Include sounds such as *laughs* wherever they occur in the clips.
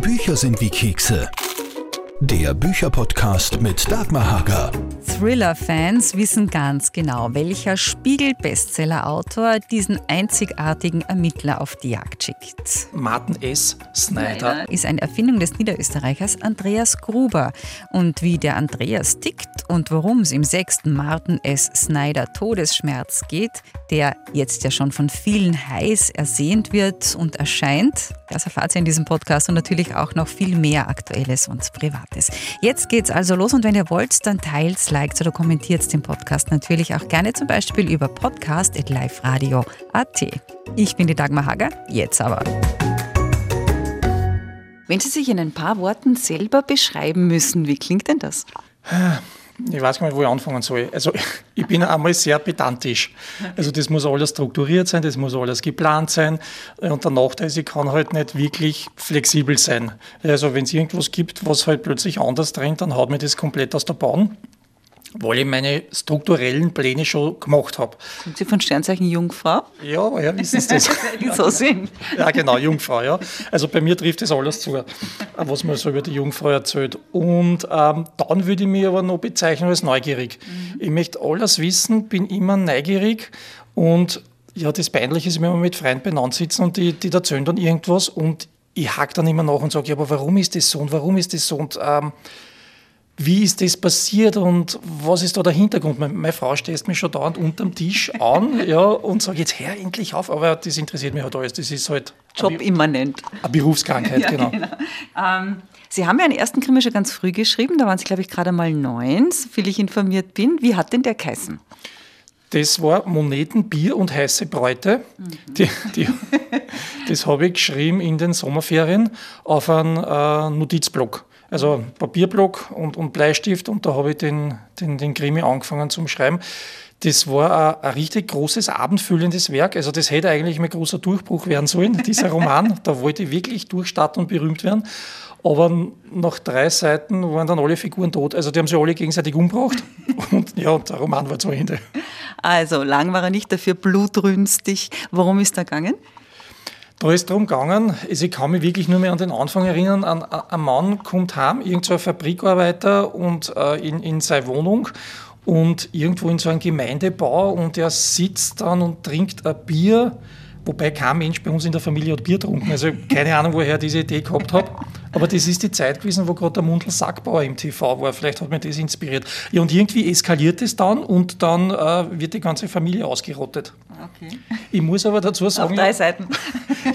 Bücher sind wie Kekse. Der Bücherpodcast mit Dagmar Hager. Thriller-Fans wissen ganz genau, welcher Spiegel-Bestseller-Autor diesen einzigartigen Ermittler auf die Jagd schickt. Martin S. Snyder ist eine Erfindung des Niederösterreichers Andreas Gruber. Und wie der Andreas tickt und worum es im sechsten Martin S. Snyder Todesschmerz geht, der jetzt ja schon von vielen heiß ersehnt wird und erscheint, das erfahrt ihr in diesem Podcast und natürlich auch noch viel mehr Aktuelles und Privates. Jetzt geht's also los und wenn ihr wollt, dann teilt, liked oder kommentiert den Podcast natürlich auch gerne zum Beispiel über podcast.liferadio.at. Ich bin die Dagmar Hager, jetzt aber. Wenn Sie sich in ein paar Worten selber beschreiben müssen, wie klingt denn das? ich weiß gar nicht, wo ich anfangen soll. Also ich bin einmal sehr pedantisch. Also das muss alles strukturiert sein, das muss alles geplant sein. Und der Nachteil ist, ich kann halt nicht wirklich flexibel sein. Also wenn es irgendwas gibt, was halt plötzlich anders drängt, dann haut mir das komplett aus der Bahn weil ich meine strukturellen Pläne schon gemacht habe. Sind Sie von Sternzeichen Jungfrau? Ja, woher wissen Sie das? *laughs* So sind. Ja, genau, Jungfrau, ja. Also bei mir trifft das alles zu, was man so über die Jungfrau erzählt. Und ähm, dann würde ich mich aber noch bezeichnen als neugierig. Mhm. Ich möchte alles wissen, bin immer neugierig und ja, das Peinliche ist, wenn wir mit Freunden beieinander sitzen und die, die erzählen dann irgendwas und ich hake dann immer nach und sage, ja, aber warum ist das so und warum ist das so und ähm, wie ist das passiert und was ist da der Hintergrund? Meine, Frau stößt mich schon dauernd unterm Tisch an *laughs* ja, und sagt, jetzt hör endlich auf, aber das interessiert mich halt alles. Das ist halt Jobimmanent. Eine Berufskrankheit, *laughs* ja, genau. genau. Ähm, Sie haben ja einen ersten Krimi schon ganz früh geschrieben, da waren Sie, glaube ich, gerade mal neun, so viel ich informiert bin. Wie hat denn der geheißen? Das war Moneten, Bier und heiße Bräute. Mhm. Die, die, das habe ich geschrieben in den Sommerferien auf einem äh, Notizblock. Also Papierblock und, und Bleistift und da habe ich den, den, den Krimi angefangen zum Schreiben. Das war ein, ein, richtig großes, abendfüllendes Werk. Also das hätte eigentlich mein großer Durchbruch werden sollen, dieser *laughs* Roman. da wollte ich wirklich durchstarten und berühmt werden. Aber nach drei Seiten waren dann alle Figuren tot. Also die haben sich alle gegenseitig umgebracht. *laughs* Und ja, der Roman war zu Ende. Also lang war er nicht dafür blutrünstig. Worum ist er gegangen? Da ist darum gegangen, also ich kann mich wirklich nur mehr an den Anfang erinnern, ein, ein Mann kommt heim, irgend so ein Fabrikarbeiter und äh, in, in seine Wohnung und irgendwo in so einem Gemeindebau und er sitzt dann und trinkt ein Bier Wobei kein Mensch bei uns in der Familie hat Bier getrunken. Also keine Ahnung, woher diese Idee gehabt habe. Aber das ist die Zeit gewesen, wo gerade der Mundl Sackbauer im TV war. Vielleicht hat mich das inspiriert. Ja, und irgendwie eskaliert es dann und dann äh, wird die ganze Familie ausgerottet. Okay. Ich muss aber dazu sagen. Auf drei Seiten. *laughs*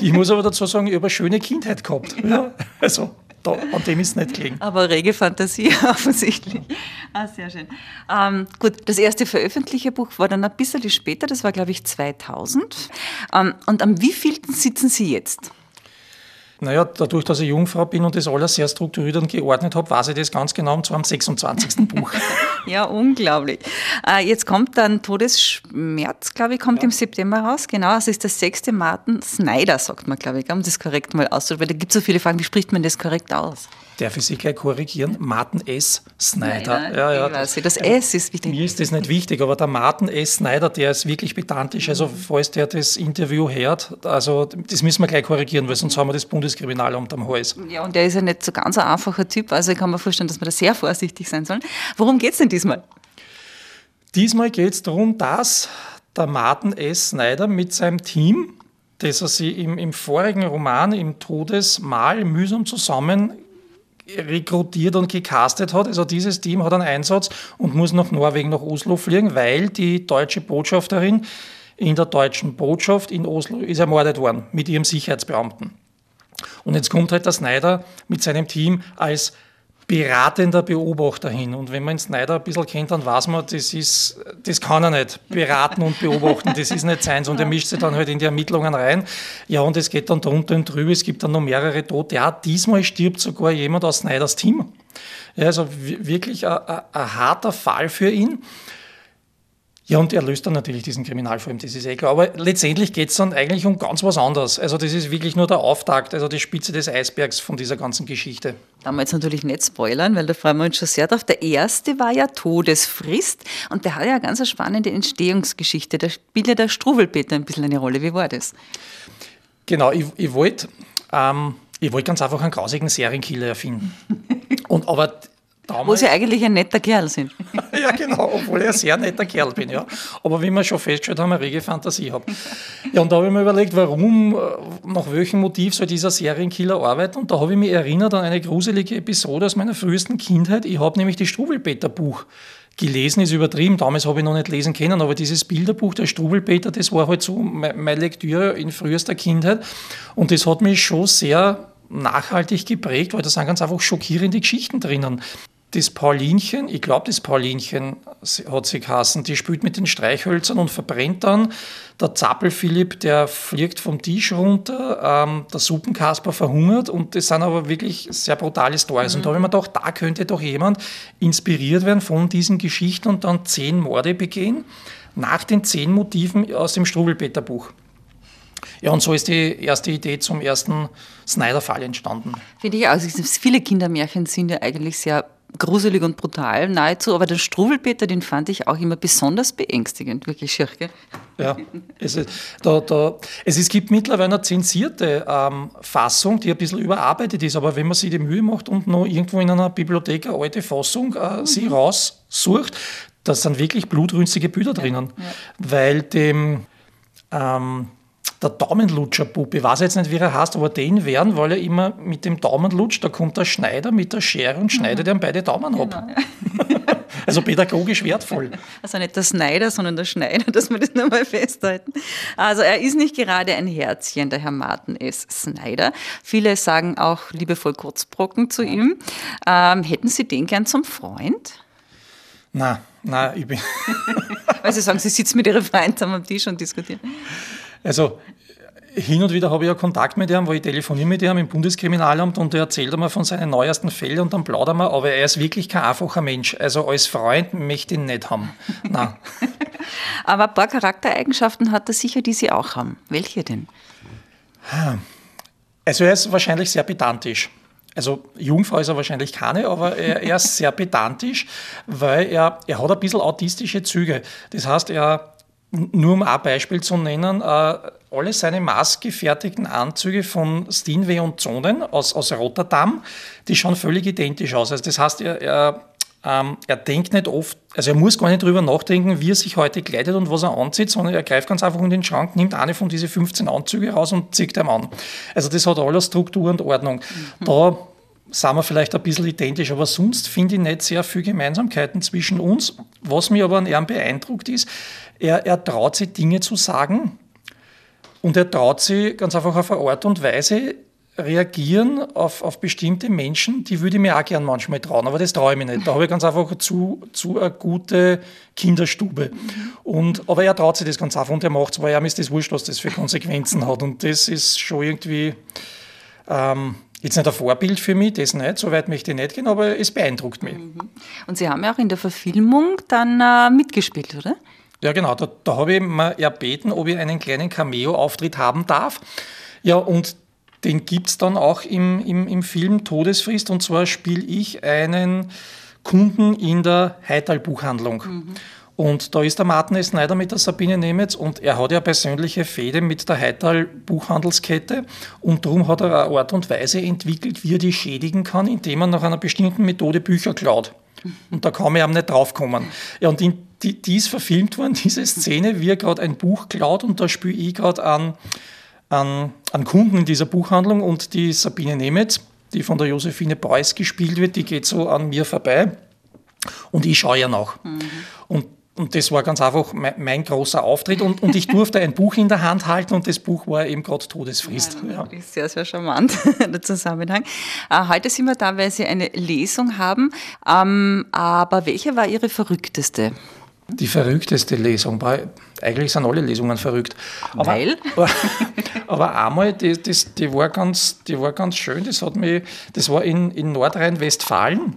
Ich muss aber dazu sagen, ich habe eine schöne Kindheit gehabt. Ja. Also da, an dem ist es nicht gelegen. Aber rege Fantasie *laughs* offensichtlich. Ah, sehr schön. Ähm, gut, das erste veröffentlichte Buch war dann ein bisschen später, das war glaube ich 2000. Ähm, und am wievielten sitzen Sie jetzt? Naja, dadurch, dass ich Jungfrau bin und das alles sehr strukturiert und geordnet habe, weiß ich das ganz genau, und zwar am 26. *laughs* Buch. ja, unglaublich. Äh, jetzt kommt dann Todesschmerz, glaube ich, kommt ja. im September raus. Genau, es ist der sechste Martin Snyder, sagt man, glaube ich, um das korrekt mal auszudrücken, weil da gibt es so viele Fragen, wie spricht man das korrekt aus? Darf ich Sie gleich korrigieren? Martin S. Snyder. Nein, ja, ja, das, das S ist wichtig. Mir ist das nicht wichtig, aber der Martin S. Snyder, der ist wirklich pedantisch. Also, falls der das Interview hört, also das müssen wir gleich korrigieren, weil sonst haben wir das Bundeskriminalamt am Hals. Ja, und der ist ja nicht so ganz ein einfacher Typ. Also, ich kann mir vorstellen, dass wir da sehr vorsichtig sein sollen. Worum geht es denn diesmal? Diesmal geht es darum, dass der Martin S. Snyder mit seinem Team das er sie im, im vorigen Roman im Todesmahl mühsam zusammen rekrutiert und gecastet hat. Also dieses Team hat einen Einsatz und muss nach Norwegen, nach Oslo fliegen, weil die deutsche Botschafterin in der deutschen Botschaft in Oslo ist ermordet worden mit ihrem Sicherheitsbeamten. Und jetzt kommt halt der Snyder mit seinem Team als beratender Beobachter hin. Und wenn man Snyder ein bisschen kennt, dann weiß man, das, ist, das kann er nicht. Beraten und beobachten, das ist nicht seins. Und er mischt sich dann halt in die Ermittlungen rein. Ja, und es geht dann drunter und drüber, es gibt dann noch mehrere Tote. Ja, diesmal stirbt sogar jemand aus Snyders Team. Ja, also wirklich ein, ein, ein harter Fall für ihn. Ja, und er löst dann natürlich diesen Kriminalfall, das ist eh klar. Aber letztendlich geht es dann eigentlich um ganz was anderes. Also das ist wirklich nur der Auftakt, also die Spitze des Eisbergs von dieser ganzen Geschichte. Da wir jetzt natürlich nicht spoilern, weil da freuen wir uns schon sehr drauf. Der erste war ja Todesfrist und der hat ja eine ganz spannende Entstehungsgeschichte. Da spielt ja der Struwelpeter ein bisschen eine Rolle. Wie war das? Genau, ich, ich wollte ähm, ich wollte ganz einfach einen grausigen Serienkiller erfinden. *laughs* Und aber Damals, Wo Sie eigentlich ein netter Kerl sind. *laughs* ja, genau, obwohl ich ein sehr netter Kerl bin, ja. Aber wie wir schon festgestellt haben, eine rege Fantasie habe. Ja, und da habe ich mir überlegt, warum, äh, nach welchem Motiv soll dieser Serienkiller arbeiten? Und da habe ich mich erinnert an eine gruselige Episode aus meiner frühesten Kindheit. Ich habe nämlich das Strubelpeter Buch gelesen, ist übertrieben. Damals habe ich noch nicht lesen können, aber dieses Bilderbuch der Strubelpeter, das war halt so meine Lektüre in frühester Kindheit. Und das hat mich schon sehr nachhaltig geprägt, weil da sind ganz einfach schockierende Geschichten drinnen das Paulinchen, ich glaube, das Paulinchen hat sie geheißen, die spielt mit den Streichhölzern und verbrennt dann. Der Zappel-Philipp, der fliegt vom Tisch runter, ähm, der Suppenkasper verhungert und das sind aber wirklich sehr brutale Stories. Mhm. Und da habe ich mir gedacht, da könnte doch jemand inspiriert werden von diesen Geschichten und dann zehn Morde begehen, nach den zehn Motiven aus dem Strubelpeter-Buch. Ja, und so ist die erste Idee zum ersten Snyder-Fall entstanden. Finde ich auch. Also viele Kindermärchen sind ja eigentlich sehr gruselig und brutal nahezu, aber den Struwelpeter, den fand ich auch immer besonders beängstigend, wirklich *laughs* schier, gell? Ja, es, ist, da, da, es, es gibt mittlerweile eine zensierte ähm, Fassung, die ein bisschen überarbeitet ist, aber wenn man sich die Mühe macht und noch irgendwo in einer Bibliothek eine alte Fassung äh, mhm. sie raussucht, da sind wirklich blutrünstige Bilder drinnen, ja, ja. weil dem ähm, der Daumenlutscher-Bub. Ich weiß jetzt nicht, wie er heißt, aber den werden, weil er immer mit dem Daumen lutscht. Da kommt der Schneider mit der Schere und schneidet mhm. ihm beide Daumen ab. Genau, ja. *laughs* also pädagogisch wertvoll. Also nicht der Schneider, sondern der Schneider, dass wir das nochmal festhalten. Also er ist nicht gerade ein Herzchen, der Herr Martin S. Schneider. Viele sagen auch liebevoll Kurzbrocken zu ihm. Ähm, hätten Sie den gern zum Freund? Nein, nein, ich bin. Weil *laughs* Sie sagen, Sie sitzen mit Ihren Freunden am Tisch und diskutieren. Also hin und wieder habe ich ja Kontakt mit ihm, wo ich telefoniere mit ihm im Bundeskriminalamt und er erzählt mir von seinen neuesten Fällen und dann plaudern wir, aber er ist wirklich kein einfacher Mensch. Also als Freund möchte ich ihn nicht haben. Nein. *laughs* aber ein paar Charaktereigenschaften hat er sicher, die Sie auch haben. Welche denn? Also er ist wahrscheinlich sehr pedantisch. Also Jungfrau ist er wahrscheinlich keine, aber er, er ist sehr pedantisch, weil er, er hat ein bisschen autistische Züge. Das heißt, er nur um ein Beispiel zu nennen, äh, alle seine maßgefertigten Anzüge von Steenway und Zonen aus, aus Rotterdam, die schauen völlig identisch aus. Also das heißt, er, er, ähm, er denkt nicht oft, also er muss gar nicht drüber nachdenken, wie er sich heute kleidet und was er anzieht, sondern er greift ganz einfach in den Schrank, nimmt eine von diesen 15 Anzüge raus und zieht ihm an. Also das hat alles Struktur und Ordnung. Mhm. Da sind wir vielleicht ein bisschen identisch, aber sonst finde ich nicht sehr viele Gemeinsamkeiten zwischen uns. Was mir aber an ihm beeindruckt ist, er, er traut sich Dinge zu sagen und er traut sich ganz einfach auf eine Art und Weise reagieren auf, auf bestimmte Menschen, die würde ich mir auch gern manchmal trauen, aber das traue ich mir nicht. Da habe ich ganz einfach zu, zu eine gute Kinderstube. Und, aber er traut sich das ganz einfach und er macht es, weil ihm ist das wurscht, was das für Konsequenzen hat. Und das ist schon irgendwie ähm, Jetzt nicht ein Vorbild für mich, das nicht, so weit möchte ich nicht gehen, aber es beeindruckt mich. Mhm. Und Sie haben ja auch in der Verfilmung dann äh, mitgespielt, oder? Ja, genau. Da, da habe ich mir erbeten, ob ich einen kleinen Cameo-Auftritt haben darf. Ja, und den gibt es dann auch im, im, im Film Todesfrist. Und zwar spiele ich einen Kunden in der Heital-Buchhandlung. Mhm. Und da ist der Martin S. Schneider mit der Sabine Nemetz und er hat ja persönliche Fehde mit der Heital Buchhandelskette und darum hat er eine Art und Weise entwickelt, wie er die schädigen kann, indem er nach einer bestimmten Methode Bücher klaut. Und da kann man ja nicht draufkommen. Ja, und in, die, die ist verfilmt worden, *laughs* diese Szene, wie er gerade ein Buch klaut und da spiele ich gerade an, an, an Kunden in dieser Buchhandlung und die Sabine Nemetz, die von der Josephine Beuys gespielt wird, die geht so an mir vorbei und ich schaue ja nach. Mhm. Und und das war ganz einfach mein, mein großer Auftritt. Und, und, ich durfte ein Buch in der Hand halten und das Buch war eben gerade Todesfrist. Ja, ja. Sehr, sehr charmant, *laughs* der Zusammenhang. Äh, heute sind wir da, weil Sie eine Lesung haben. Ähm, aber welche war Ihre verrückteste? Die verrückteste Lesung war, eigentlich sind alle Lesungen verrückt. Aber, Weil? Aber, *laughs* aber einmal, die, das, die, war ganz, die war ganz schön, das, hat mich, das war in, in Nordrhein-Westfalen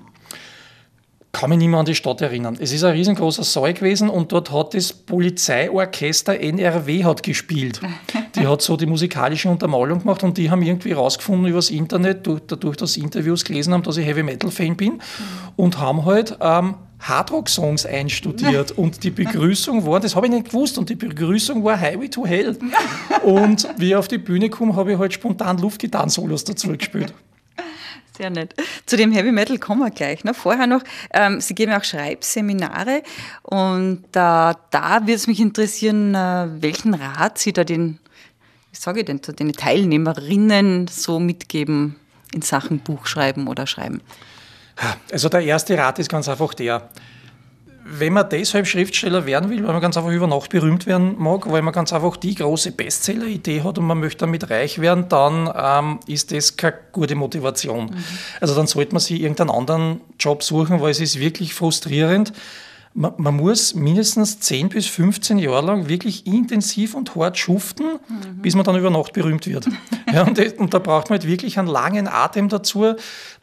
kann mich nicht mehr an die Stadt erinnern. Es ist ein riesengroßer Saal gewesen und dort hat das Polizeiorchester NRW hat gespielt. Die hat so die musikalische Untermalung gemacht und die haben irgendwie rausgefunden über das Internet, durch, dadurch, dass Interviews gelesen haben, dass ich Heavy Metal Fan bin und haben halt ähm, Hardrock-Songs einstudiert und die Begrüßung war, das habe ich nicht gewusst, und die Begrüßung war Highway to Hell. Und wie ich auf die Bühne komme, habe ich halt spontan Luftgitarren-Solos dazu gespielt. Sehr nett. Zu dem Heavy Metal kommen wir gleich. Ne? Vorher noch, ähm, Sie geben auch Schreibseminare und äh, da würde es mich interessieren, äh, welchen Rat Sie da den, wie sage ich denn, den Teilnehmerinnen so mitgeben in Sachen Buchschreiben oder Schreiben. Also der erste Rat ist ganz einfach der, wenn man deshalb Schriftsteller werden will, weil man ganz einfach über Nacht berühmt werden mag, weil man ganz einfach die große Bestseller-Idee hat und man möchte damit reich werden, dann ähm, ist das keine gute Motivation. Mhm. Also dann sollte man sich irgendeinen anderen Job suchen, weil es ist wirklich frustrierend man, man, muss mindestens 10 bis 15 Jahre lang wirklich intensiv und hart schuften, mhm. bis man dann über Nacht berühmt wird. *laughs* ja, und, und, da braucht man halt wirklich einen langen Atem dazu.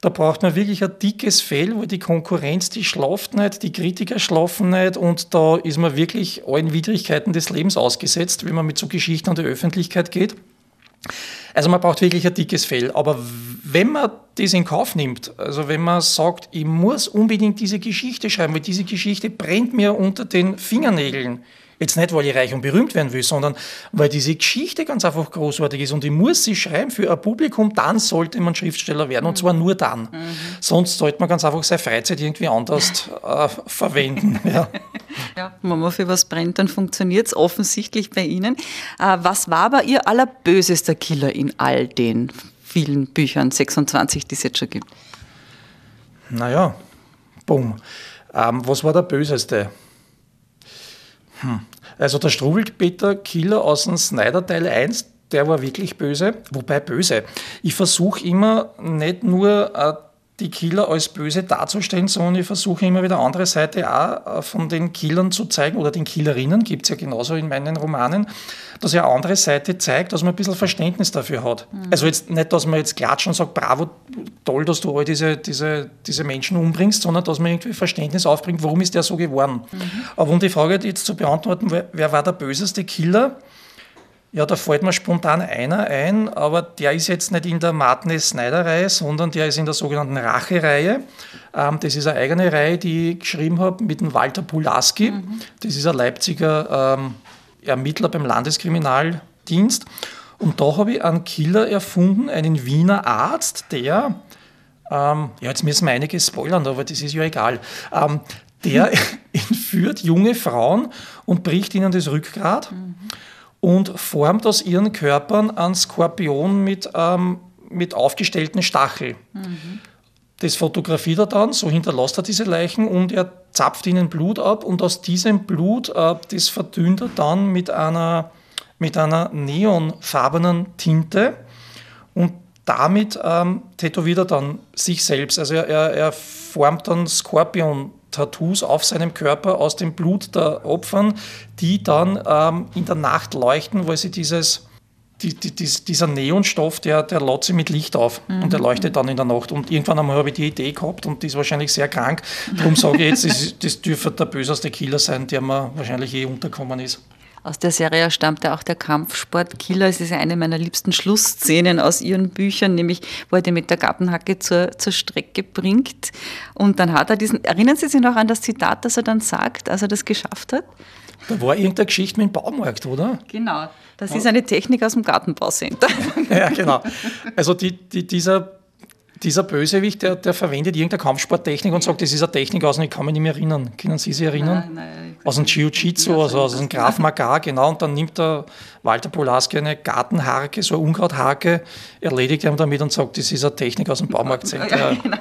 Da braucht man wirklich ein dickes Fell, weil die Konkurrenz, die schlaft nicht, die Kritiker schlafen nicht und da ist man wirklich allen Widrigkeiten des Lebens ausgesetzt, wenn man mit so Geschichten an die Öffentlichkeit geht. Also man braucht wirklich ein dickes Fell. Aber wenn man das in Kauf nimmt, also wenn man sagt, ich muss unbedingt diese Geschichte schreiben, weil diese Geschichte brennt mir unter den Fingernägeln, Jetzt nicht, weil ich reich und berühmt werden will, sondern weil diese Geschichte ganz einfach großartig ist und ich muss sie schreiben für ein Publikum, dann sollte man Schriftsteller werden und zwar nur dann. Mhm. Sonst sollte man ganz einfach seine Freizeit irgendwie anders äh, verwenden. *laughs* Ja. ja, wenn man für was brennt, dann funktioniert es offensichtlich bei Ihnen. Äh, was war aber Ihr allerbösester Killer in all den vielen Büchern, 26, die es jetzt schon gibt? Naja, bumm. Ähm, was war der böseste? Hm. Also der Struwelpeter Killer aus dem Snyder Teil 1, der war wirklich böse. Wobei böse. Ich versuche immer nicht nur äh, die Killer als böse darzustellen, sondern ich versuche immer wieder andere Seite auch äh, von den Killern zu zeigen oder den Killerinnen, gibt es ja genauso in meinen Romanen, dass er eine andere Seite zeigt, dass man ein bisschen Verständnis dafür hat. Mhm. Also jetzt nicht, dass man jetzt klatscht und sagt, bravo, toll, dass du all diese, diese, diese Menschen umbringst, sondern dass man irgendwie Verständnis aufbringt, warum ist der so geworden. Mhm. Aber um die Frage jetzt zu beantworten, wer war der böseste Killer? Ja, da fällt mir spontan einer ein, aber der ist jetzt nicht in der Martin-Snyder-Reihe, sondern der ist in der sogenannten Rache-Reihe. Ähm, das ist eine eigene Reihe, die ich geschrieben habe mit dem Walter Pulaski. Mhm. Das ist ein Leipziger ähm, Ermittler beim Landeskriminaldienst. Und da habe ich einen Killer erfunden, einen Wiener Arzt, der, ähm, ja, jetzt müssen wir einiges spoilern, aber das ist ja egal, ähm, der *laughs* *laughs* entführt junge Frauen und bricht ihnen das Rückgrat. Mhm und formt aus ihren Körpern einen Skorpion mit, ähm, mit aufgestellten Stachel. Mhm. Das fotografiert er dann, so hinterlässt er diese Leichen und er zapft ihnen Blut ab und aus diesem Blut, äh, das verdünnt er dann mit einer, mit einer neonfarbenen Tinte und damit ähm, tätowiert er dann sich selbst. Also er, er, formt dann Skorpion Tattoos auf seinem Körper aus dem Blut der Opfern, die dann ähm, in der Nacht leuchten, weil sie dieses, die, die, dieser Neonstoff, der, der lädt sie mit Licht auf mhm. und der leuchtet dann in der Nacht. Und irgendwann einmal habe ich die Idee gehabt und die ist wahrscheinlich sehr krank. Darum sage ich jetzt, *laughs* das, das dürfte der böseste Killer sein, der mir wahrscheinlich je unterkommen ist. Aus der Serie stammt ja auch der Kampfsport Killer. Es ist ja eine meiner liebsten Schlussszenen aus ihren Büchern, nämlich wo er den mit der Gartenhacke zur, zur Strecke bringt. Und dann hat er diesen, erinnern Sie sich noch an das Zitat, das er dann sagt, als er das geschafft hat? Da war irgendeine Geschichte mit dem Baumarkt, oder? Genau. Das ist eine Technik aus dem Gartenbaucenter. ja, genau. Also die, die, dieser dieser Bösewicht, der, der verwendet irgendeine Kampfsporttechnik und sagt, das ist eine Technik aus, und ich kann mich nicht mehr erinnern. Können Sie sich erinnern? Nein, nein, aus dem Jiu-Jitsu, also aus dem Graf Magar, genau. Und dann nimmt der Walter Polaski eine Gartenharke, so eine Unkrautharke, erledigt ihn damit und sagt, das ist eine Technik aus dem Baumarktcenter. Ja, genau.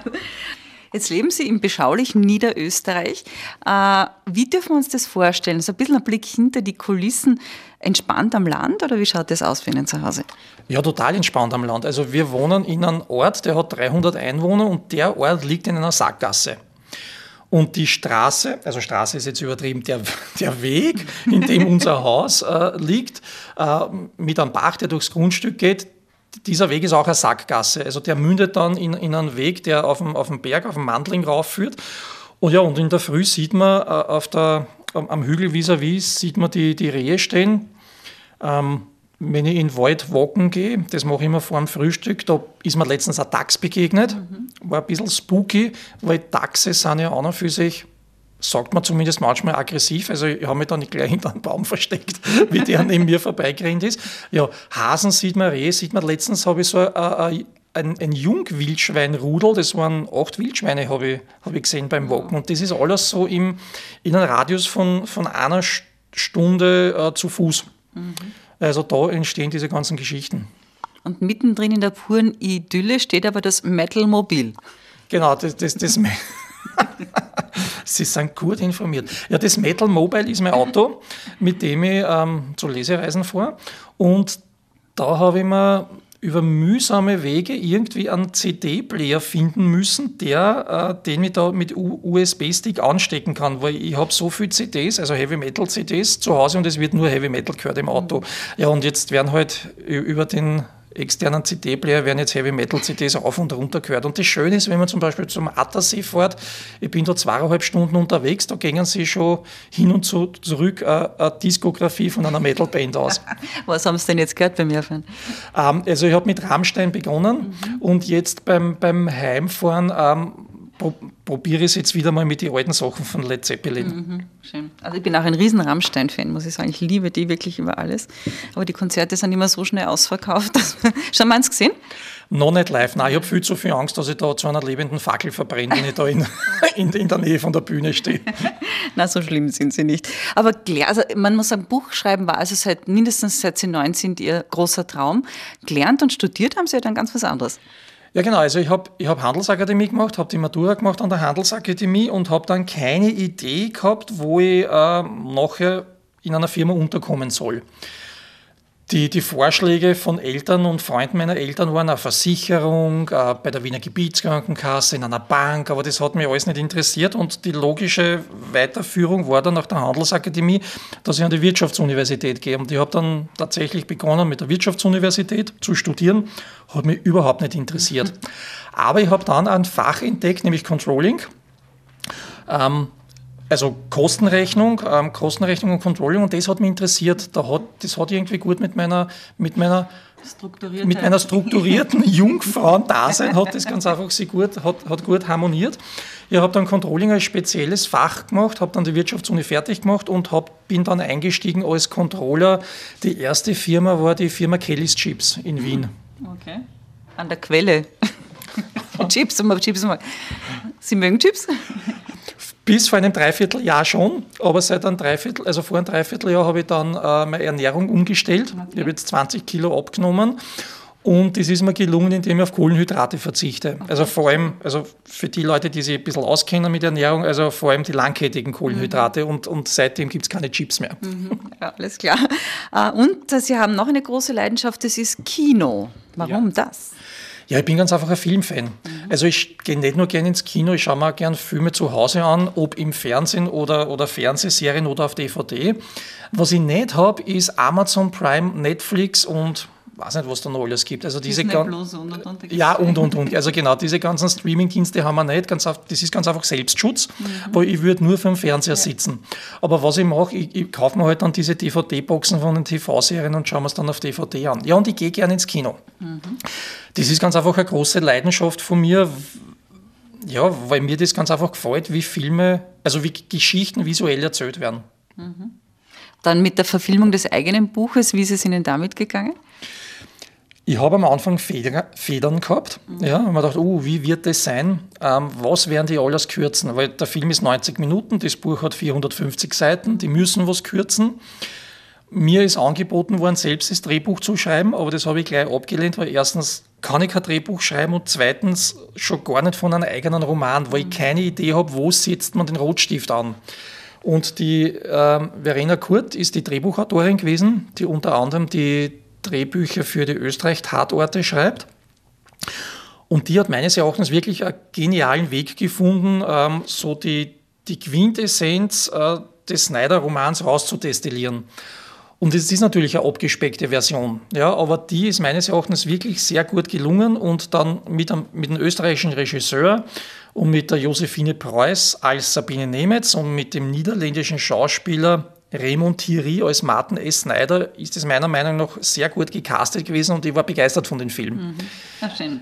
Jetzt leben Sie im beschaulichen Niederösterreich. Äh, wie dürfen wir uns das vorstellen? So ein bisschen ein Blick hinter die Kulissen. Entspannt am Land oder wie schaut das aus für Ihnen zu Hause? Ja, total entspannt am Land. Also wir wohnen in einem Ort, der hat 300 Einwohner und der Ort liegt in einer Sackgasse. Und die Straße, also Straße ist jetzt übertrieben, der, *laughs* der Weg, in dem unser Haus äh, liegt, äh, mit einem Bach, der durchs Grundstück geht, dieser Weg ist auch eine Sackgasse. Also der mündet dann in, in einen Weg, der auf dem, auf dem Berg, auf dem Mandling raufführt. Und ja, und in der Früh sieht man äh, auf der, am Hügel vis-à-vis sieht man die, die Rehe stehen. Ähm, wenn ich in den Wald walken gehe, das mache ich immer vor dem Frühstück, da ist mir letztens ein Dachs begegnet. Mhm. War ein bisschen spooky, weil Dachse sind ja auch noch für sich sagt man zumindest manchmal aggressiv. Also ich habe mich da nicht gleich hinter einem Baum *laughs* versteckt, wie der neben mir vorbeigerannt ist. Ja, Hasen sieht man, Rehe sieht man. Letztens habe ich so ein, ein, ein Jungwildschweinrudel, das waren acht Wildschweine, habe ich, hab ich gesehen beim Walken. Und das ist alles so im, in einem Radius von, von einer Stunde äh, zu Fuß. Mhm. Also da entstehen diese ganzen Geschichten. Und mittendrin in der puren Idylle steht aber das Metal Mobil. Genau, das, das, das *laughs* Sie sind gut informiert. Ja, das Metal Mobile ist mein Auto, mit dem ich ähm, zu Lesereisen fahre. Und da habe ich mir über mühsame Wege irgendwie einen CD-Player finden müssen, der, äh, den ich da mit USB-Stick anstecken kann, weil ich habe so viele CDs, also Heavy Metal CDs zu Hause und es wird nur Heavy Metal gehört im Auto. Ja, und jetzt werden halt über den externen CD-Player werden jetzt Heavy Metal CDs auf und runter gehört. Und das Schöne ist, wenn man zum Beispiel zum Attersee fährt, ich bin da zweieinhalb Stunden unterwegs, da gehen sie schon hin und zu, zurück eine, eine Diskografie von einer Metal-Band aus. *laughs* Was haben Sie denn jetzt gehört beim Mirfahren? Ähm, also ich habe mit Rammstein begonnen mhm. und jetzt beim, beim Heimfahren ähm, probiere ich es jetzt wieder mal mit den alten Sachen von Led Zeppelin. Mhm, schön. Also ich bin auch ein riesen Rammstein-Fan, muss ich sagen. Ich liebe die wirklich über alles. Aber die Konzerte sind immer so schnell ausverkauft. *laughs* Schon mal eins gesehen? Noch nicht live. Nein, ich habe viel zu viel Angst, dass ich da zu einer lebenden Fackel verbrenne, wenn ich da in, *laughs* in, in der Nähe von der Bühne stehe. *laughs* Na, so schlimm sind sie nicht. Aber klar, also man muss sagen, Buch schreiben war also seit mindestens seit sie neun sind ihr großer Traum. Gelernt und studiert haben sie ja dann ganz was anderes. Ja, genau. Also ich habe ich hab Handelsakademie gemacht, habe die Matura gemacht an der Handelsakademie und habe dann keine Idee gehabt, wo ich äh, nachher in einer Firma unterkommen soll. Die, die Vorschläge von Eltern und Freunden meiner Eltern waren eine Versicherung, äh, bei der Wiener Gebietskrankenkasse, in einer Bank, aber das hat mich alles nicht interessiert und die logische Weiterführung war dann nach der Handelsakademie, dass ich an die Wirtschaftsuniversität gehe und ich habe dann tatsächlich begonnen mit der Wirtschaftsuniversität zu studieren, hat mich überhaupt nicht interessiert. *laughs* Aber ich habe dann ein Fach entdeckt, nämlich Controlling. Ähm, also Kostenrechnung, ähm, Kostenrechnung und Controlling und das hat mich interessiert. Da hat, das hat irgendwie gut mit meiner, mit meiner, mit meiner strukturierten Jungfrauendasein hat das *laughs* ganz einfach sie gut, hat, hat gut harmoniert. Ich habe dann Controlling als spezielles Fach gemacht, habe dann die Wirtschaftsuni fertig gemacht und hab, bin dann eingestiegen als Controller. Die erste Firma war die Firma Kelly's Chips in Wien. Okay. An der Quelle. *laughs* Chips, Chips. Sie mögen Chips? Bis vor einem Dreivierteljahr schon, aber seit einem Dreiviertel, also vor einem Dreivierteljahr habe ich dann äh, meine Ernährung umgestellt. Okay. Ich habe jetzt 20 Kilo abgenommen und das ist mir gelungen, indem ich auf Kohlenhydrate verzichte. Okay. Also vor allem, also für die Leute, die sich ein bisschen auskennen mit Ernährung, also vor allem die langkettigen Kohlenhydrate mhm. und, und seitdem gibt es keine Chips mehr. Mhm. Ja, alles klar. Äh, und Sie haben noch eine große Leidenschaft, das ist Kino. Warum ja. das? Ja, ich bin ganz einfach ein Filmfan. Mhm. Also ich gehe nicht nur gerne ins Kino, ich schaue mir auch gerne Filme zu Hause an, ob im Fernsehen oder, oder Fernsehserien oder auf DVD. Was ich nicht habe, ist Amazon Prime, Netflix und weiß nicht, was da noch alles gibt. Also diese und, und, und, ja, und, und, und. Also genau, diese ganzen Streaming-Dienste haben wir nicht. Ganz auf, das ist ganz einfach Selbstschutz, mhm. weil ich würde nur vor dem Fernseher ja. sitzen. Aber was ich mache, ich, ich kaufe mir halt dann diese DVD-Boxen von den TV-Serien und schaue mir es dann auf DVD an. Ja, und ich gehe gerne ins Kino. Mhm. Das ist ganz einfach eine große Leidenschaft von mir, ja, weil mir das ganz einfach gefällt, wie Filme, also wie Geschichten visuell erzählt werden. Mhm. Dann mit der Verfilmung des eigenen Buches, wie ist es Ihnen damit gegangen? Ich habe am Anfang Federn gehabt. Mhm. Ja, und mir gedacht, oh, wie wird das sein? Ähm, was werden die alles kürzen? Weil der Film ist 90 Minuten, das Buch hat 450 Seiten, die müssen was kürzen. Mir ist angeboten worden, selbst das Drehbuch zu schreiben, aber das habe ich gleich abgelehnt, weil erstens kann ich kein Drehbuch schreiben und zweitens schon gar nicht von einem eigenen Roman, weil ich mhm. keine Idee habe, wo setzt man den Rotstift an. Und die äh, Verena Kurt ist die Drehbuchautorin gewesen, die unter anderem die Drehbücher für die Österreich-Tatorte schreibt. Und die hat meines Erachtens wirklich einen genialen Weg gefunden, ähm, so die, die Quintessenz äh, des Snyder-Romans rauszudestillieren. Und es ist natürlich eine abgespeckte Version, ja, aber die ist meines Erachtens wirklich sehr gut gelungen und dann mit, einem, mit dem österreichischen Regisseur und mit der Josephine Preuß als Sabine Nemetz und mit dem niederländischen Schauspieler Raymond Thierry als Martin S. Snyder ist es meiner Meinung nach sehr gut gecastet gewesen und ich war begeistert von dem Film. Mhm. Ja, schön.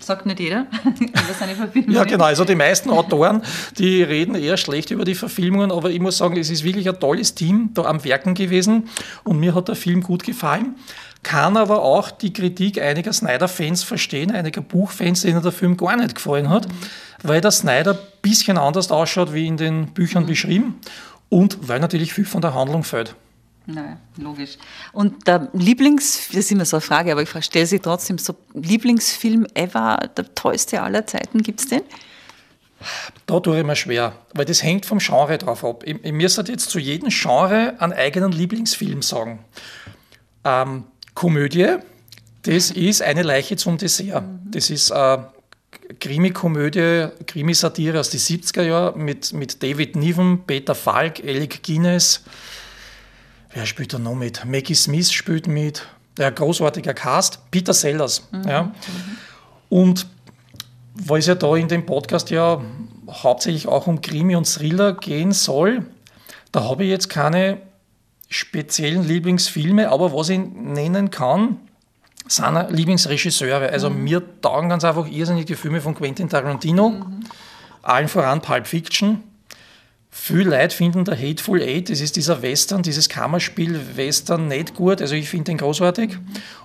Sagt nicht jeder *laughs* über seine Verfilmungen. Ja, genau. Also die meisten Autoren, die reden eher schlecht über die Verfilmungen, aber ich muss sagen, es ist wirklich ein tolles Team da am Werken gewesen und mir hat der Film gut gefallen. Kann aber auch die Kritik einiger Snyder-Fans verstehen, einiger Buchfans, denen der Film gar nicht gefallen hat, mhm. weil der Snyder ein bisschen anders ausschaut wie in den Büchern mhm. beschrieben und weil natürlich viel von der Handlung fällt. Nein, logisch. Und der Lieblings, das ist immer so eine Frage, aber ich stelle sie trotzdem so, Lieblingsfilm ever, der tollste aller Zeiten, gibt es den? Da tue ich mir schwer, weil das hängt vom Genre drauf ab. Ich, ich müsste jetzt zu jedem Genre einen eigenen Lieblingsfilm sagen. Ähm, Komödie, das ist eine Leiche zum Dessert. Das ist eine Krimi-Komödie, Krimisatire aus den 70er Jahren mit, mit David Niven, Peter Falk, Alec Guinness, wer spielt da noch mit? Maggie Smith spielt mit, der großartiger Cast, Peter Sellers. Mhm. Ja. Und weil es ja da in dem Podcast ja hauptsächlich auch um Krimi und Thriller gehen soll, da habe ich jetzt keine speziellen Lieblingsfilme, aber was ich nennen kann, sind Lieblingsregisseure. Also mhm. mir taugen ganz einfach irrsinnig die Filme von Quentin Tarantino, mhm. allen voran Pulp Fiction, Viele Leute finden der Hateful Eight, das ist dieser Western, dieses Kammerspiel Western nicht gut. Also ich finde den großartig.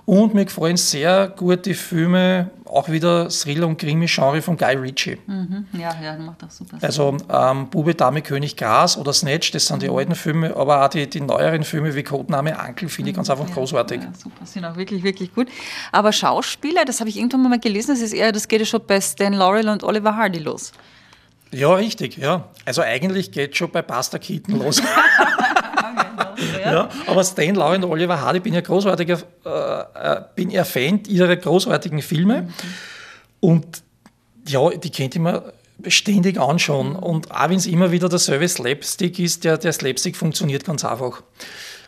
Und mir gefallen sehr gut die Filme, auch wieder Thriller- und Krimi-Genre von Guy Ritchie. Mhm. Ja, ja, macht auch super. Also ähm, Bube, Dame, König, Gras oder Snatch, das sind die mhm. alten Filme, aber auch die, die neueren Filme wie Codename Ankel finde ich ganz einfach ja, großartig. Ja, super, sind auch wirklich, wirklich gut. Aber Schauspieler, das habe ich irgendwann mal gelesen, das ist eher, das geht ja schon bei Stan Laurel und Oliver Hardy los. Ja, richtig, ja. Also eigentlich geht es schon bei Pasta Keaton los. *laughs* *laughs* ja, aber Stan Lau und Oliver Hardy bin ja großartiger, äh, äh, bin ja Fan ihrer großartigen Filme. Mhm. Und ja, die kennt immer ständig anschauen. Und auch wenn es immer wieder derselbe Slapstick ist, der, der Slapstick funktioniert ganz einfach.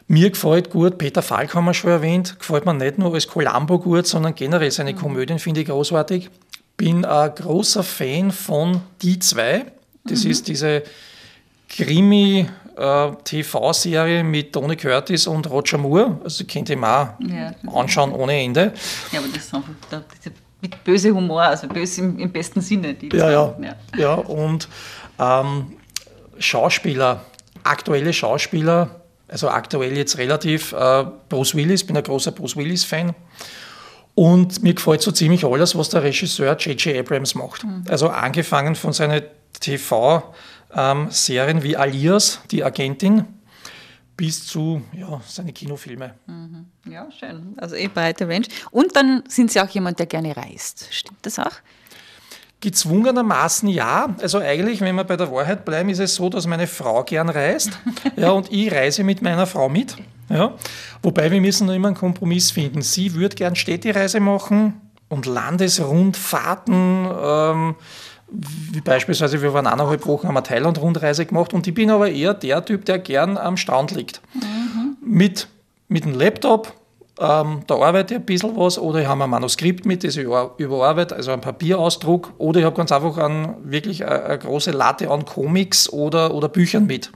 Mir gefällt gut, Peter Falk haben wir schon erwähnt, gefällt mir nicht nur als Columbo gut, sondern generell seine mhm. Komödien finde ich großartig bin ein großer Fan von Die zwei. Das mhm. ist diese Krimi-TV-Serie mit Tony Curtis und Roger Moore. Also kennt ihr mal ja, anschauen ohne Ende. Ja, aber das ist einfach mit böse Humor, also böse im, im besten Sinne. ja, ja, ja, ja. und ähm, Schauspieler, aktuelle Schauspieler, also aktuell jetzt relativ, äh, Bruce Willis, bin ein großer Bruce Willis-Fan. Und mir gefällt so ziemlich alles, was der Regisseur J.J. Abrams macht. Mhm. Also angefangen von seinen TV-Serien wie Alias, die Agentin, bis zu ja, seine Kinofilme. Mhm. Ja, schön. Also eh breite Range. Und dann sind Sie auch jemand, der gerne reist. Stimmt das auch? Gezwungenermaßen ja. Also eigentlich, wenn wir bei der Wahrheit bleiben, ist es so, dass meine Frau gern reist. *laughs* ja, und ich reise mit meiner Frau mit. Ja. Wobei wir müssen noch immer einen Kompromiss finden. Sie würde gern Städtereise machen und Landesrundfahrten. Ähm, wie beispielsweise, wir waren eineinhalb Wochen, haben eine Thailand-Rundreise gemacht und ich bin aber eher der Typ, der gern am Strand liegt. Mhm. Mit, mit dem Laptop, ähm, da arbeite ich ein bisschen was oder ich habe ein Manuskript mit, das ich überarbeite, also ein Papierausdruck oder ich habe ganz einfach ein, wirklich eine, eine, große Latte an Comics oder, oder Büchern mit.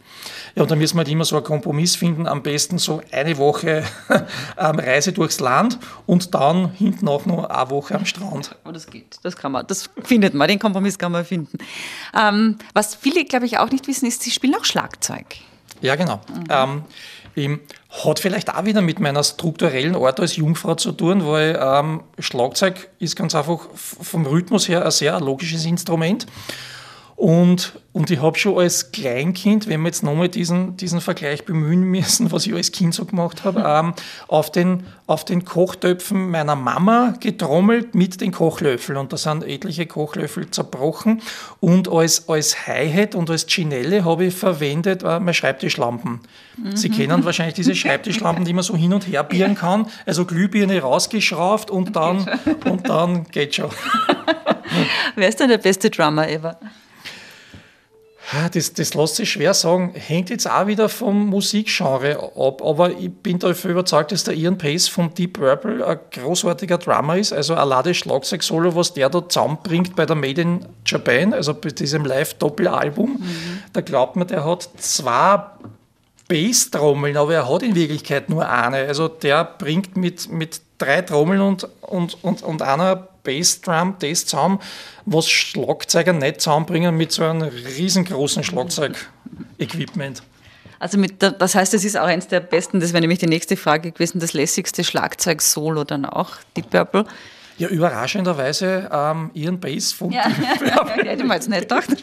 Ja, und da müssen wir halt immer so einen Kompromiss finden, am besten so eine Woche *laughs* Reise durchs Land und dann hinten auch noch eine Woche am Strand. Oh, das geht, das kann man, das findet man, den Kompromiss kann man finden. Ähm, was viele, glaube ich, auch nicht wissen, ist, sie spielen auch Schlagzeug. Ja, genau. Mhm. Ähm, ähm, hat vielleicht auch wieder mit meiner strukturellen Art als Jungfrau zu tun, weil ähm, Schlagzeug ist ganz einfach vom Rhythmus her ein sehr logisches Instrument. Und, und ich habe schon als Kleinkind, wenn wir jetzt nochmal diesen, diesen Vergleich bemühen müssen, was ich als Kind so gemacht habe, *laughs* ähm, auf, den, auf den Kochtöpfen meiner Mama getrommelt mit den Kochlöffeln. Und da sind etliche Kochlöffel zerbrochen. Und als, als Hi-Hat und als Chinelle habe ich verwendet äh, meine Schreibtischlampen. Mhm. Sie kennen wahrscheinlich diese *laughs* Schreibtischlampen, die man so hin und her bieren kann. Also Glühbirne rausgeschraubt und dann, und dann geht schon. *laughs* Wer ist denn der beste Drummer ever? Das, das lässt sich schwer sagen. Hängt jetzt auch wieder vom Musikgenre ab. Aber ich bin dafür überzeugt, dass der Ian Pace vom Deep Purple ein großartiger Drummer ist. Also allein Schlagzeug-Solo, was der da zusammenbringt bei der Made in Japan, also bei diesem Live-Doppelalbum, mhm. da glaubt man, der hat zwei Bass-Trommeln, aber er hat in Wirklichkeit nur eine. Also der bringt mit, mit drei Trommeln und, und, und, und einer Bassdrum das zusammen, was Schlagzeuger nicht zusammenbringen mit so einem riesengroßen Schlagzeug-Equipment. Also mit das heißt, es ist auch eines der besten, das wäre nämlich die nächste Frage gewesen, das lässigste Schlagzeug-Solo dann auch, Deep Purple. Ja, überraschenderweise ähm, ihren Bass von ja, Purple. *laughs* *laughs* Ja, hätte man jetzt nicht gedacht. *laughs*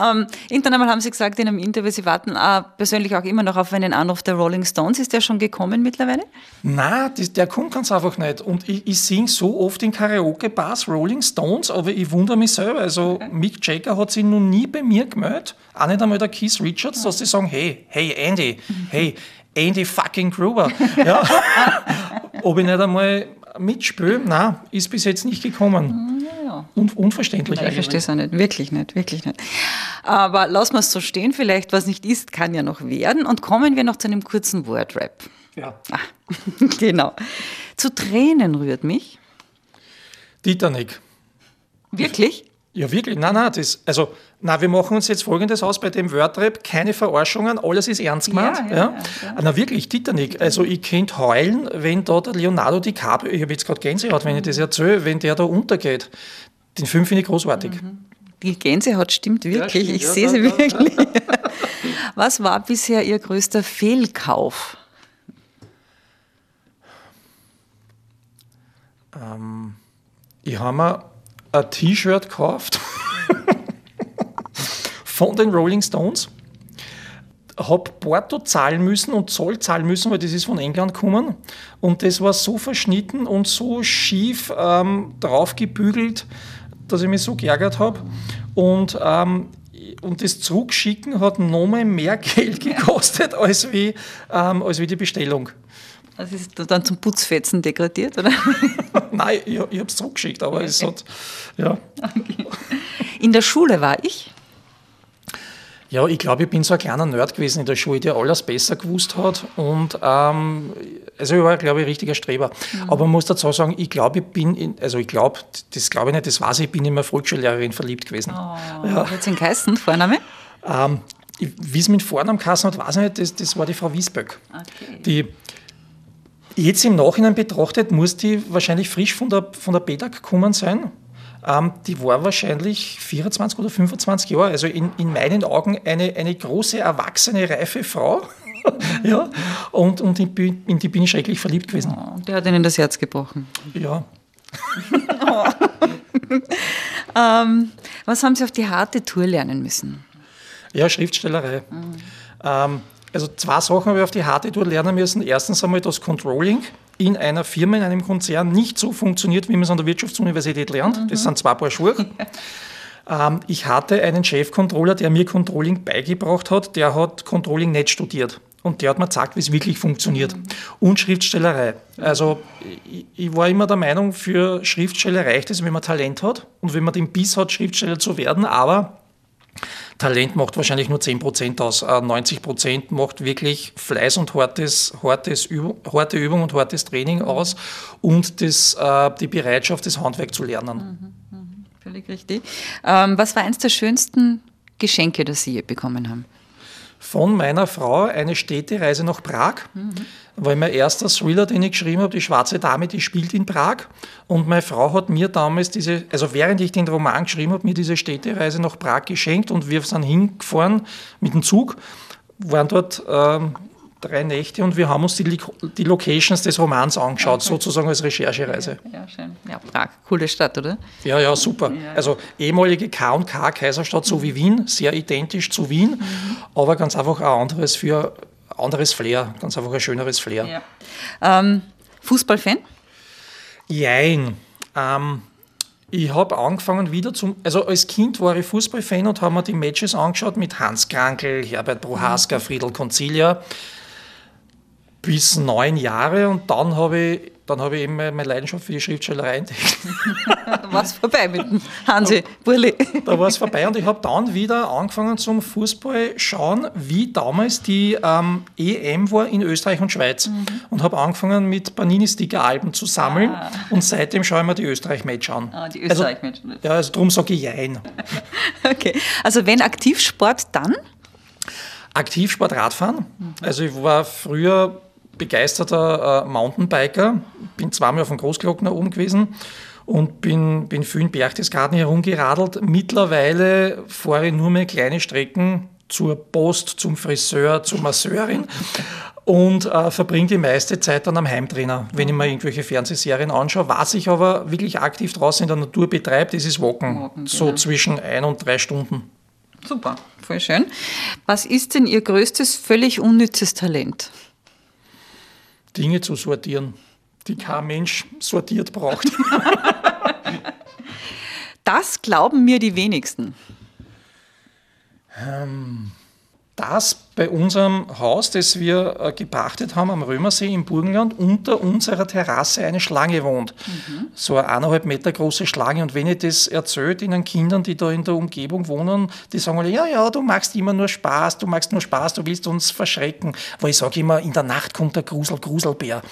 ähm, irgendwann einmal haben Sie gesagt in einem Interview, Sie warten äh, persönlich auch immer noch auf einen Anruf der Rolling Stones. Ist der schon gekommen mittlerweile? Nein, das, der kommt ganz einfach nicht. Und ich, ich singe so oft in Karaoke-Bars Rolling Stones, aber ich wundere mich selber. Also Mick Jagger hat sich noch nie bei mir gemeldet, auch nicht einmal der Keith Richards, dass sie sagen, hey, hey Andy, hey, Andy fucking Gruber. Ja. Ob ich nicht einmal mitspiele, nein, ist bis jetzt nicht gekommen. Ja. Un unverständlich Ich verstehe es auch nicht, wirklich nicht, wirklich nicht. Aber lassen wir es so stehen, vielleicht, was nicht ist, kann ja noch werden. Und kommen wir noch zu einem kurzen Wordrap. Ja. Ah, *laughs* genau. Zu Tränen rührt mich. Titanic. Wirklich? Ja, wirklich. Nein, nein, das, also, nein, wir machen uns jetzt folgendes aus bei dem Wordrap: keine Verarschungen, alles ist ernst gemeint. Ja, ja, Ja, ja, Na, wirklich, Titanic. Also, ich könnte heulen, wenn da der Leonardo DiCaprio, ich habe jetzt gerade Gänsehaut, wenn ich das erzähle, wenn der da untergeht. Den Film finde ich großartig. Die Gänsehaut stimmt wirklich, stimmt, ich ja, sehe sie wirklich. *laughs* Was war bisher Ihr größter Fehlkauf? Ich habe mir ein T-Shirt gekauft von den Rolling Stones. Habe Porto zahlen müssen und Zoll zahlen müssen, weil das ist von England gekommen. Und das war so verschnitten und so schief ähm, draufgebügelt, dass ich mich so geärgert habe. Und, ähm, und das Zurückschicken hat nochmal mehr *laughs* Geld gekostet als wie, ähm, als wie die Bestellung. Das ist dann zum Putzfetzen degradiert, oder? *laughs* Nein, ich, ich habe es zurückgeschickt, aber es hat, ja. In der Schule war ich. Ja, ich glaube, ich bin so ein kleiner Nerd gewesen in der Schule, der alles besser gewusst hat. Und ähm, also ich war, glaube ich, ein richtiger Streber. Aber man muss dazu sagen, ich glaube, ich bin, in, also ich glaube, das glaube ich nicht, das weiß ich, ich bin in meine Volksschullehrerin verliebt gewesen. Ja. Hat sie geheißen, Vorname? Ähm, wie es mit Vornamen geheißen hat, weiß ich nicht, das, das war die Frau Wiesböck. Okay. Die jetzt im Nachhinein betrachtet, muss die wahrscheinlich frisch von der, von der BEDAG gekommen sein. Ähm, die war wahrscheinlich 24 oder 25 Jahre, also in, in meinen Augen eine, eine große, erwachsene, reife Frau. *laughs* ja, und, und in, die- in die bin ich schrecklich verliebt gewesen. Oh, Der hat Ihnen das Herz gebrochen. Ja. *laughs* Ähm, was haben Sie auf die harte Tour lernen müssen? Ja, Schriftstellerei. Ähm, also zwei Sachen habe ich auf die harte Tour lernen müssen. Erstens einmal das Controlling in einer Firma, in einem Konzern nicht so funktioniert, wie man es an der Wirtschaftsuniversität lernt. Das sind zwei Paar Schuhe. *laughs* ähm, ich hatte einen Chefcontroller, der mir Controlling beigebracht hat, der hat Controlling nicht studiert. Und der hat mir gezeigt, wie es wirklich funktioniert. Und Schriftstellerei. Also ich, ich war immer der Meinung, für Schriftsteller reicht es, wenn man Talent hat und wenn man den Biss hat, Schriftsteller zu werden. Aber Talent macht wahrscheinlich nur 10% aus. Äh, 90% macht wirklich Fleiß und hartes, hartes Übung, harte Übung und hartes Training aus und das, äh, die Bereitschaft, das Handwerk zu lernen. Völlig richtig. Ähm, was war eins der schönsten Geschenke, das Sie je bekommen haben? Von meiner Frau eine Städtereise nach Prag, weil mein erster Thriller, den ich geschrieben habe, Die schwarze Dame, die spielt in Prag. Und meine Frau hat mir damals diese, also während ich den Roman geschrieben habe, mir diese Städtereise nach Prag geschenkt und wir sind hingefahren mit dem Zug, waren dort ähm, drei Nächte und wir haben uns die, die Locations des Romans angeschaut, sozusagen als Recherchereise. Ja, schön. Ja, Prag, coole Stadt, oder? Ja, ja, super. Also ehemalige K&K Kaiserstadt, so wie Wien, sehr identisch zu Wien, aber ganz einfach ein anderes für anderes Flair, ganz einfach ein schöneres Flair. Ähm, Fußballfan? Jein. Ähm, ich habe angefangen wieder zum, also als Kind war ich Fußballfan und habe mir die Matches angeschaut mit Hans Krankel, Herbert Prohaska, Friedel Concilia bis neun Jahre und dann habe ich, dann habe ich eben meine Leidenschaft für die Schriftstellerei entdeckt. *laughs* Da war es vorbei mit dem Hansi Burli. Da war es vorbei und ich habe dann wieder angefangen zum Fußball schauen, wie damals die ähm, EM war in Österreich und Schweiz. Und habe angefangen mit Panini-Sticker-Alben zu sammeln und seitdem schaue ich mir die Österreich-Match an. Ah, die Also- Österreich-Match. Ja, also darum sage ich Jein. *laughs* Okay. Also wenn Aktivsport, dann? Aktivsport Radfahren. Also ich war früher begeisterter äh, Mountainbiker, bin zweimal auf dem Großglockner oben gewesen und bin, bin viel in Berchtesgaden herumgeradelt. Mittlerweile fahre ich nur mehr kleine Strecken zur Post, zum Friseur, zur Masseurin und äh, verbringe die meiste Zeit dann am Heimtrainer, wenn ich mir irgendwelche Fernsehserien anschaue. Was ich aber wirklich aktiv draußen in der Natur betreibe, das ist Walken. Walken so genau. zwischen ein und drei Stunden. Super, voll schön. Was ist denn Ihr größtes, völlig unnützes Talent? Dinge zu sortieren, die kein Mensch sortiert braucht. *laughs* das glauben mir die wenigsten. Ähm, dass bei unserem Haus, das wir äh, gepachtet haben am Römersee im Burgenland, unter unserer Terrasse eine Schlange wohnt. Mhm. So eine eineinhalb Meter große Schlange. Und wenn ich das erzähle den Kindern, die da in der Umgebung wohnen, die sagen alle, ja, ja, du machst immer nur Spaß, du machst nur Spaß, du willst uns verschrecken. Weil ich sage immer, in der Nacht kommt der Grusel, Gruselbär.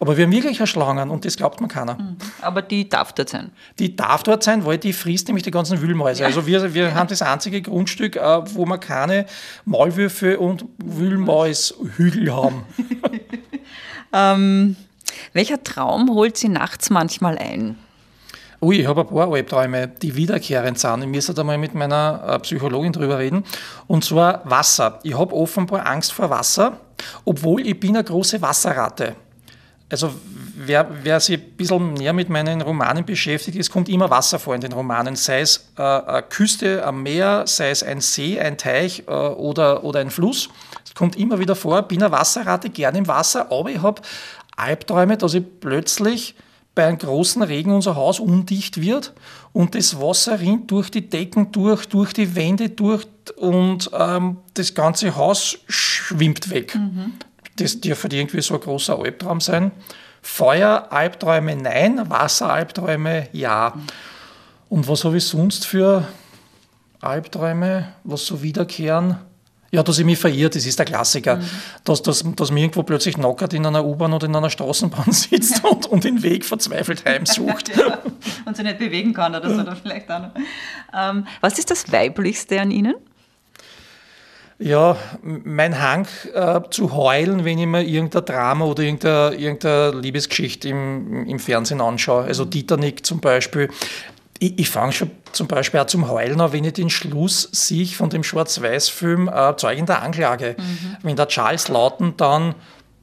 Aber wir haben wirklich eine Schlangen und das glaubt man keiner. Mhm. Aber die darf dort sein? Die darf dort sein, weil die frisst nämlich die ganzen Wühlmäuse. Ja. Also wir, wir ja. haben das einzige Grundstück, äh, wo wir keine Maulwürfe und Wühlmäushügel haben. *laughs* *laughs* ähm, welcher Traum holt Sie nachts manchmal ein? Ui, ich habe ein paar Albträume, die wiederkehrend sind. Ich müsste da mal mit meiner äh, Psychologin drüber reden. Und zwar Wasser. Ich habe offenbar Angst vor Wasser, obwohl ich bin eine große Wasserratte. Also wer, wer sich ein bisschen näher mit meinen Romanen beschäftigt, es kommt immer Wasser vor in den Romanen, sei es äh, eine Küste am Meer, sei es ein See, ein Teich äh, oder, oder ein Fluss. Es kommt immer wieder vor, bin eine Wasserratte, gerne im Wasser, aber ich habe Albträume, dass ich plötzlich bei einem großen Regen unser Haus undicht wird und das Wasser rinnt durch die Decken durch, durch die Wände durch und ähm, das ganze Haus schwimmt weg. Mhm. Das dürfte irgendwie so ein großer Albtraum sein. Feuer, Albträume, nein. Wasser, Albträume, ja. Und was habe ich sonst für Albträume, was so wiederkehren? Ja, dass ich mich verirrt, das ist der Klassiker. Mhm. Dass, dass, dass mir irgendwo plötzlich knockert in einer U-Bahn oder in einer Straßenbahn sitzt und, und den Weg verzweifelt heimsucht. *laughs* ja, und sich nicht bewegen kann oder so. *laughs* Oder vielleicht auch noch. Ähm, was ist das Weiblichste an Ihnen? Ja, mein Hang äh, zu heulen, wenn ich mir irgendein Drama oder irgendeine, irgendeine Liebesgeschichte im, im Fernsehen anschaue. Also Titanic zum Beispiel. Ich, ich fange schon zum Beispiel auch zum Heulen an, wenn ich den Schluss sehe von dem Schwarz-Weiß-Film äh, Zeugen der Anklage. Mhm. Wenn der Charles Lawton dann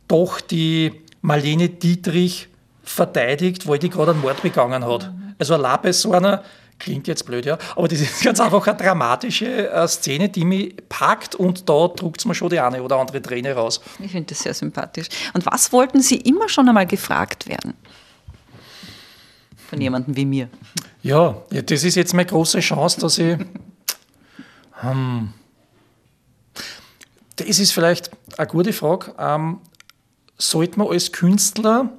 doch die Marlene Dietrich verteidigt, weil die gerade einen Mord begangen hat. Mhm. Also allein bei so einer Klingt jetzt blöd, ja. Aber das ist *laughs* ganz einfach eine dramatische äh, Szene, die mich packt und da druckt es mir schon die eine oder andere Träne raus. Ich finde das sehr sympathisch. Und was wollten Sie immer schon einmal gefragt werden? Von jemandem wie mir. Ja, ja das ist jetzt meine große Chance, dass ich. ähm, das ist vielleicht eine gute Frage. Ähm, sollte man als Künstler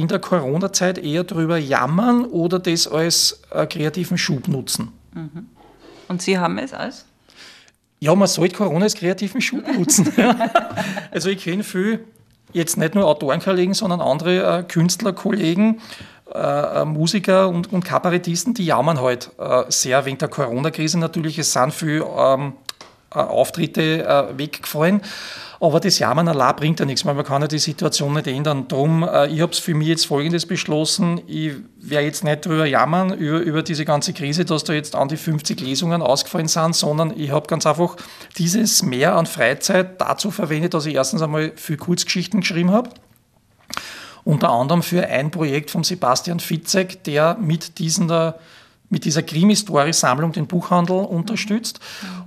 in der Corona-Zeit eher darüber jammern oder das als äh, kreativen Schub nutzen. Mhm. Und Sie haben es als? Ja, man sollte Corona als kreativen Schub *laughs* nutzen. also ich kenne viel, jetzt nicht nur Autorenkollegen, sondern andere äh, Künstlerkollegen, äh, äh, Musiker und, und Kabarettisten, die jammern halt äh, sehr wegen der Corona-Krise natürlich. Es sind viele ähm, äh, Auftritte weggefallen. Aber das Jammern bringt ja nichts, weil man kann ja die Situation nicht ändern. Darum, äh, ich habe es für mich jetzt Folgendes beschlossen, ich werde jetzt nicht darüber jammern, über, über diese ganze Krise, dass da jetzt an die 50 Lesungen ausgefallen sind, sondern ich habe ganz einfach dieses Mehr an Freizeit dazu verwendet, dass ich erstens einmal viel Kurzgeschichten geschrieben habe unter anderem für ein Projekt von Sebastian Fitzek, der mit diesen der mit dieser Krimi-Story-Sammlung den Buchhandel unterstützt.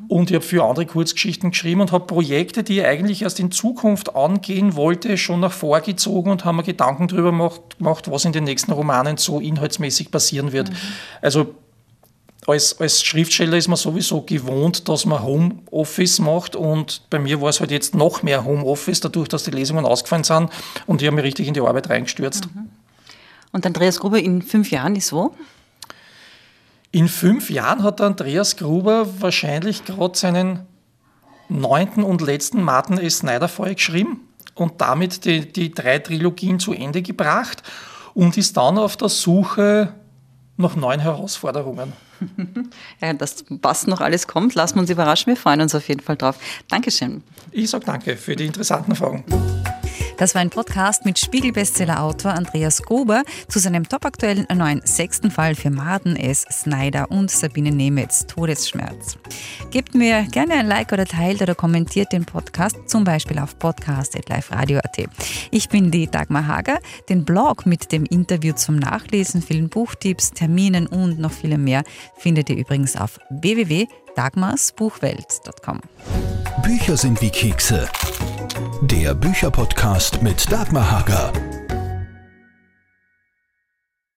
Und ich habe für andere Kurzgeschichten geschrieben und habe Projekte, die ich eigentlich erst in Zukunft angehen wollte, schon nach vorgezogen und habe mir Gedanken darüber gemacht, was in den nächsten Romanen so inhaltsmäßig passieren wird. Mhm. Also als, als Schriftsteller ist man sowieso gewohnt, dass man Homeoffice macht und bei mir war es halt jetzt noch mehr Homeoffice, dadurch, dass die Lesungen ausgefallen sind und ich habe mich richtig in die Arbeit reingestürzt. Mhm. Und Andreas Gruber in fünf Jahren ist wo? In fünf Jahren hat Andreas Gruber wahrscheinlich gerade seinen neunten und letzten Martin S. Snyder-Fall geschrieben und damit die, die drei Trilogien zu Ende gebracht und ist dann auf der Suche nach neuen Herausforderungen. *laughs* Ja, das was noch alles kommt, lassen wir uns überraschen. Wir freuen uns auf jeden Fall drauf. Dankeschön. Ich sage danke für die interessanten Fragen. Das war ein Podcast mit Spiegel-Bestseller-Autor Andreas Gruber zu seinem topaktuellen neuen sechsten Fall für Marden S. Snyder und Sabine Nemetz, Todesschmerz. Gebt mir gerne ein Like oder teilt oder kommentiert den Podcast, zum Beispiel auf podcast.liferadio.at. Ich bin die Dagmar Hager. Den Blog mit dem Interview zum Nachlesen, vielen Buchtipps, Terminen und noch vielem mehr findet ihr übrigens auf www.dagmarsbuchwelt.com. Bücher sind wie Kekse. Der Bücherpodcast mit Dagmar Hager.